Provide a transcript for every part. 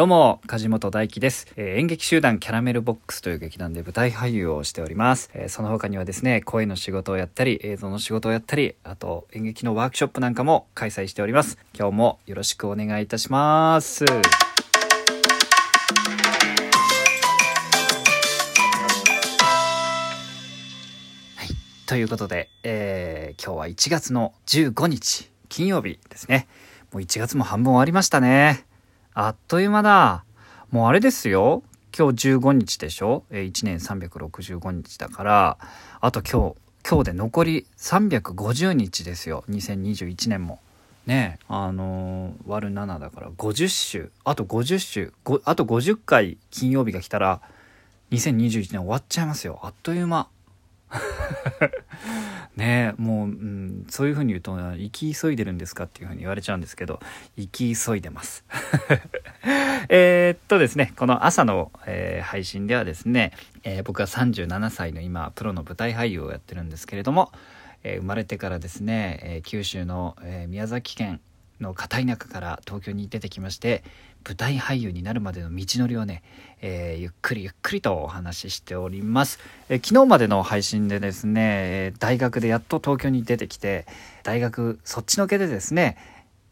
どうも、梶本大輝です、えー演劇集団キャラメルボックスという劇団で舞台俳優をしております。えーその他にはですね、声の仕事をやったり、映像の仕事をやったり、あと演劇のワークショップなんかも開催しております。今日もよろしくお願いいたします。ということで、えー今日は1月の15日、金曜日ですね。もう1月も半分終わりましたね。あっという間だ。もうあれですよ。今日15日でしょ？え ?1 年365日だから、あと今日、今日で残り350日ですよ。2021年も。ねえ、あのー割る7だから50週、あと50週、あと50回金曜日が来たら、2021年終わっちゃいますよ。あっという間。ねえもう、うん、そういうふうに言うと生き急いでるんですかっていうふうに言われちゃうんですけど生き急いでます。えっとですねこの朝の、えー配信ではですね、えー僕は37歳の今プロの舞台俳優をやってるんですけれども、えー生まれてからですね、え九州の、え宮崎県の片田舎から東京に出てきまして舞台俳優になるまでの道のりをね、えーゆっくりゆっくりとお話ししております、えー昨日までの配信でですねえー大学でやっと東京に出てきて大学そっちのけでですね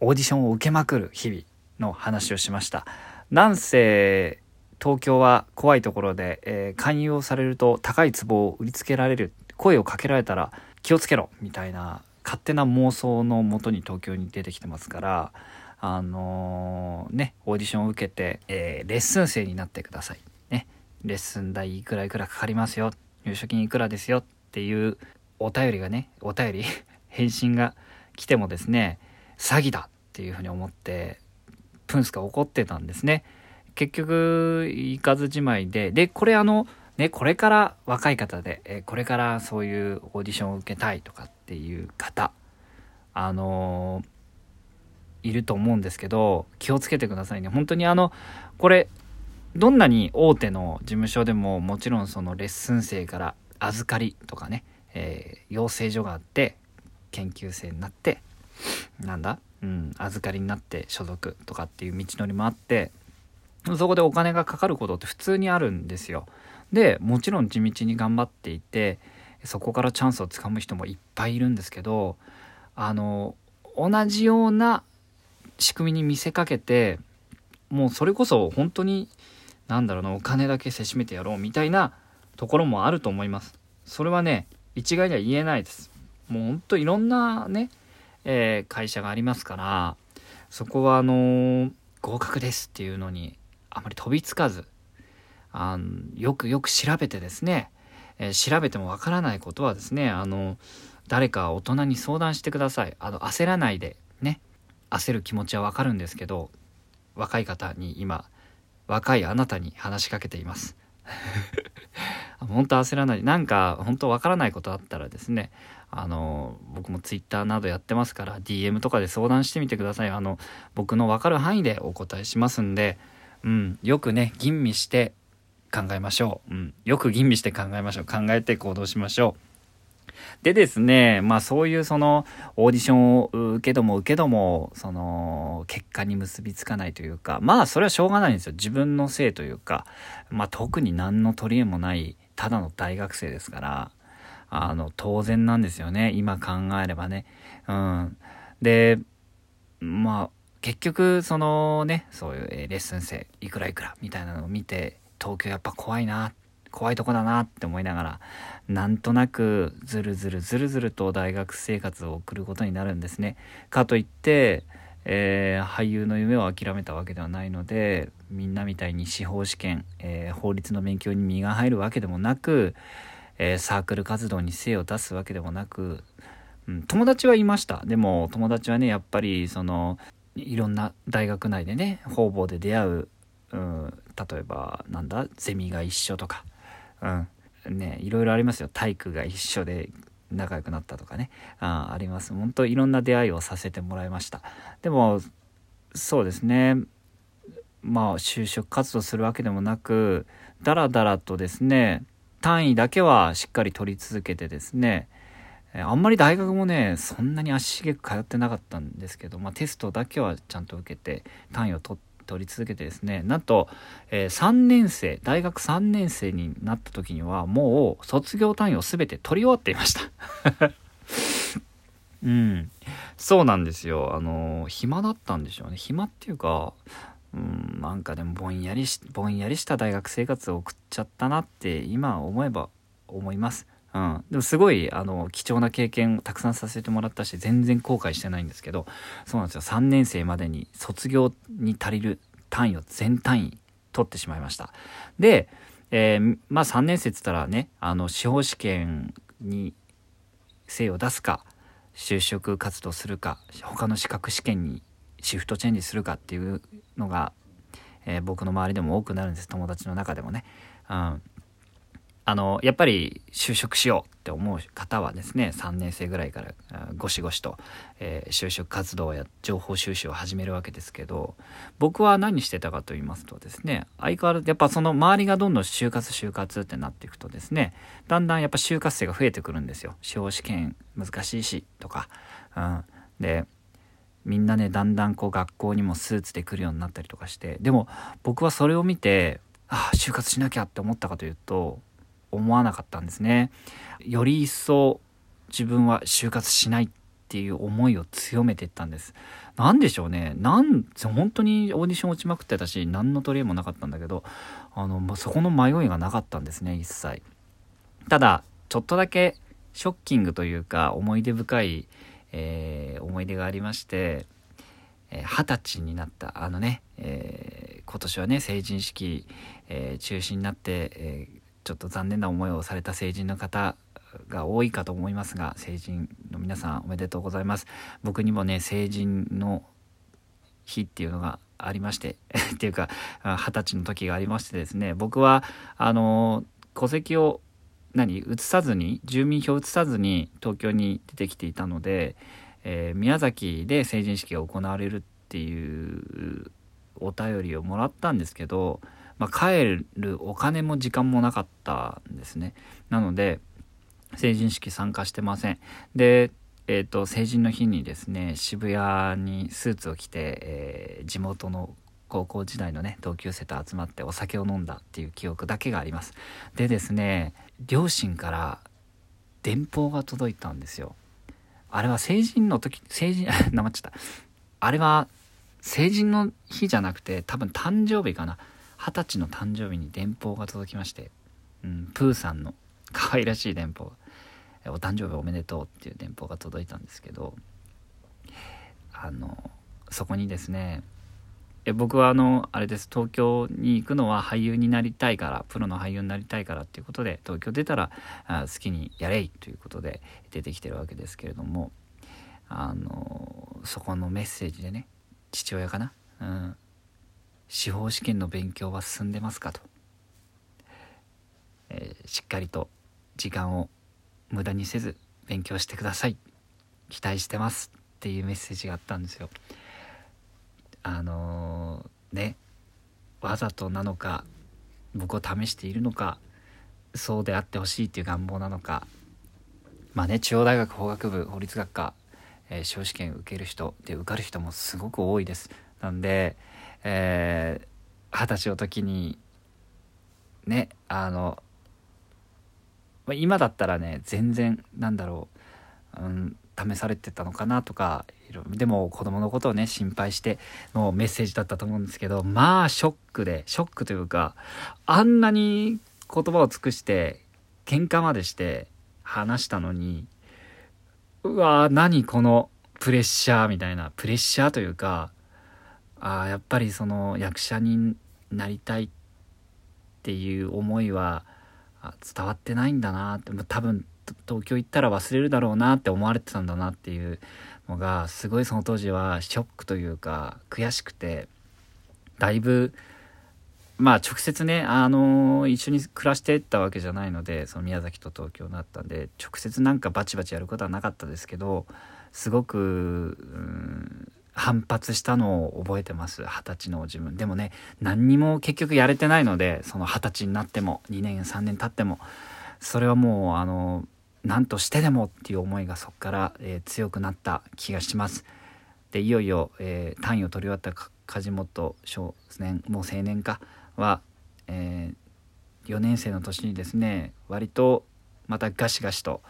オーディションを受けまくる日々の話をしました。なんせ東京は怖いところで、えー勧誘をされると高い壺を売りつけられる声をかけられたら気をつけろみたいな勝手な妄想のもとに東京に出てきてますからあのーねオーディションを受けて、えーレッスン生になってください。ね。レッスン代いくらいくらかかりますよ。入所金いくらですよっていうお便りがねお便り 返信が来てもですね詐欺だっていうふうに思ってプンスが怒ってたんですね。結局行かずじまいででこれあのねこれから若い方でえこれからそういうオーディションを受けたいとかっていう方あのーいると思うんですけど気をつけてくださいね本当にあのこれどんなに大手の事務所でももちろんそのレッスン生から預かりとかね、えー養成所があって研究生になってなんだ、うん、預かりになって所属とかっていう道のりもあってそこでお金がかかることって普通にあるんですよ。でもちろん地道に頑張っていてそこからチャンスをつかむ人もいっぱいいるんですけどあの同じような仕組みに見せかけてもうそれこそ本当になんだろうなお金だけせしめてやろうみたいなところもあると思います。それはね一概には言えないです。もう本当いろんなね、えー会社がありますからそこはあのー合格ですっていうのにあまり飛びつかずあのよくよく調べてですね、えー調べてもわからないことはですねあの誰か大人に相談してくださいあの焦らないでね焦る気持ちはわかるんですけど若い方に今若いあなたに話しかけています。本当焦らない。なんか本当わからないことあったらですねあの僕もツイッターなどやってますから DM とかで相談してみてください。あの僕の分かる範囲でお答えしますんで、うん、よくね吟味して考えましょう、うん、よく吟味して考えましょう。考えて行動しましょう。でですねまあそういうそのオーディションを受けども受けどもその結果に結びつかないというかまあそれはしょうがないんですよ。自分のせいというかまあ特に何の取り柄もないただの大学生ですからあの当然なんですよね。今考えればね。うん。でまあ結局そのねそういうレッスン生いくらいくらみたいなのを見て東京やっぱ怖いな怖いとこだなって思いながらなんとなくずるずるずるずると大学生活を送ることになるんですね。かといって、えー俳優の夢を諦めたわけではないのでみんなみたいに司法試験、えー法律の勉強に身が入るわけでもなく、えーサークル活動に精を出すわけでもなく、うん、友達はいましたでも友達はねやっぱりそのいろんな大学内でね方々で出会う、うん、例えばなんだゼミが一緒とか、うん。ね、いろいろありますよ。体育が一緒で仲良くなったとかね。ああります。本当いろんな出会いをさせてもらいました。でもそうですね。まあ就職活動するわけでもなくだらだらとですね単位だけはしっかり取り続けてですねあんまり大学もねそんなに足しげく通ってなかったんですけど、まあ、テストだけはちゃんと受けて単位を取っ取り続けてですねなんと、えー、3年生大学3年生になった時にはもう卒業単位を全て取り終わっていました。うん。そうなんですよ。あの暇だったんでしょうね。暇っていうかうんなんかでもぼんやりしぼんやりした大学生活を送っちゃったなって今思えば思います。うん、でもすごいあの貴重な経験をたくさんさせてもらったし全然後悔してないんですけどそうなんですよ。3年生までに卒業に足りる単位を全単位取ってしまいました。で、えー、まあ3年生っつったらねあの司法試験に精を出すか就職活動するか他の資格試験にシフトチェンジするかっていうのが、えー、僕の周りでも多くなるんです。友達の中でもね、うん、あのやっぱり就職しようって思う方はですね3年生ぐらいからゴシゴシと、えー、就職活動や情報収集を始めるわけですけど僕は何してたかと言いますとですね相変わらずやっぱその周りがどんどん就活就活ってなっていくとですねだんだんやっぱ就活生が増えてくるんですよ。司法試験難しいしとか、うん、でみんなねだんだんこう学校にもスーツで来るようになったりとかしてでも僕はそれを見てああ就活しなきゃって思ったかというと思わなかったんですね。より一層自分は就活しないっていう思いを強めていったんです。何でしょうね。なん本当にオーディション落ちまくってたし、何の取り柄もなかったんだけど、あの、そこの迷いがなかったんですね、一切。ただ、ちょっとだけショッキングというか、思い出深い、えー、思い出がありまして、二十、えー、歳になったあのね、えー、今年はね成人式、え中止になって、えちょっと残念な思いをされた成人の方が多いかと思いますが成人の皆さんおめでとうございます。僕にもね成人の日っていうのがありまして っていうか二十歳の時がありましてですね。僕はあの戸籍を何移さずに住民票移さずに東京に出てきていたので、えー、宮崎で成人式が行われるっていうお便りをもらったんですけどまあ、帰るお金も時間もなかったんですね。なので、成人式参加してません。で、えーと、成人の日にですね渋谷にスーツを着て、えー、地元の高校時代のね同級生と集まってお酒を飲んだっていう記憶だけがありますでですね両親から電報が届いたんですよあれは成人の時成人 なまっちゃったあれは成人の日じゃなくて多分誕生日かな二十歳の誕生日に電報が届きまして、うん、プーさんの 可愛らしい電報お誕生日おめでとうっていう電報が届いたんですけどあのそこにですねえ僕はあのあれです東京に行くのは俳優になりたいからプロの俳優になりたいからっていうことで東京出たらあ好きにやれいということで出てきてるわけですけれどもあのそこのメッセージでね父親かな、うん、司法試験の勉強は進んでますかと、えー、しっかりと時間を無駄にせず勉強してください。期待してますっていうメッセージがあったんですよ。あのー、ねわざとなのか僕を試しているのかそうであってほしいっていう願望なのかまあね中央大学法学部法律学科、えー、司法試験受ける人で受かる人もすごく多いです。なんでえー、歳の時にねあの今だったらね全然なんだろう、うん、試されてたのかなとかでも子供のことをね心配してのメッセージだったと思うんですけどまあショックでショックというかあんなに言葉を尽くして喧嘩までして話したのにうわー何このプレッシャーみたいなプレッシャーというかああやっぱりその役者になりたいっていう思いは伝わってないんだなって多分東京行ったら忘れるだろうなって思われてたんだなっていうのがすごいその当時はショックというか悔しくてだいぶまあ直接ねあの一緒に暮らしてたわけじゃないのでその宮崎と東京だったんで直接なんかバチバチやることはなかったですけどすごく、うん反発したのを覚えてます。二十歳の自分。でもね何にも結局やれてないのでその二十歳になっても2年3年経ってもそれはもうあの何としてでもっていう思いがそこから、えー、強くなった気がします。でいよいよ、えー、単位を取り終わった梶本少年もう青年かは、えー、4年生の年にですね割とまたガシガシと、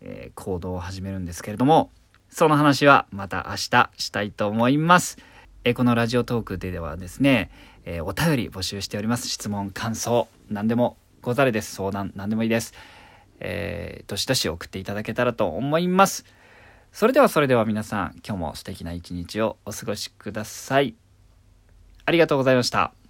えー、行動を始めるんですけれどもその話はまた明日したいと思います。え、このラジオトークではですね、えお便り募集しております。質問、感想、何でもござれです。相談、何でもいいです。えー、どしどし送っていただけたらと思います。それではそれでは皆さん、今日も素敵な一日をお過ごしください。ありがとうございました。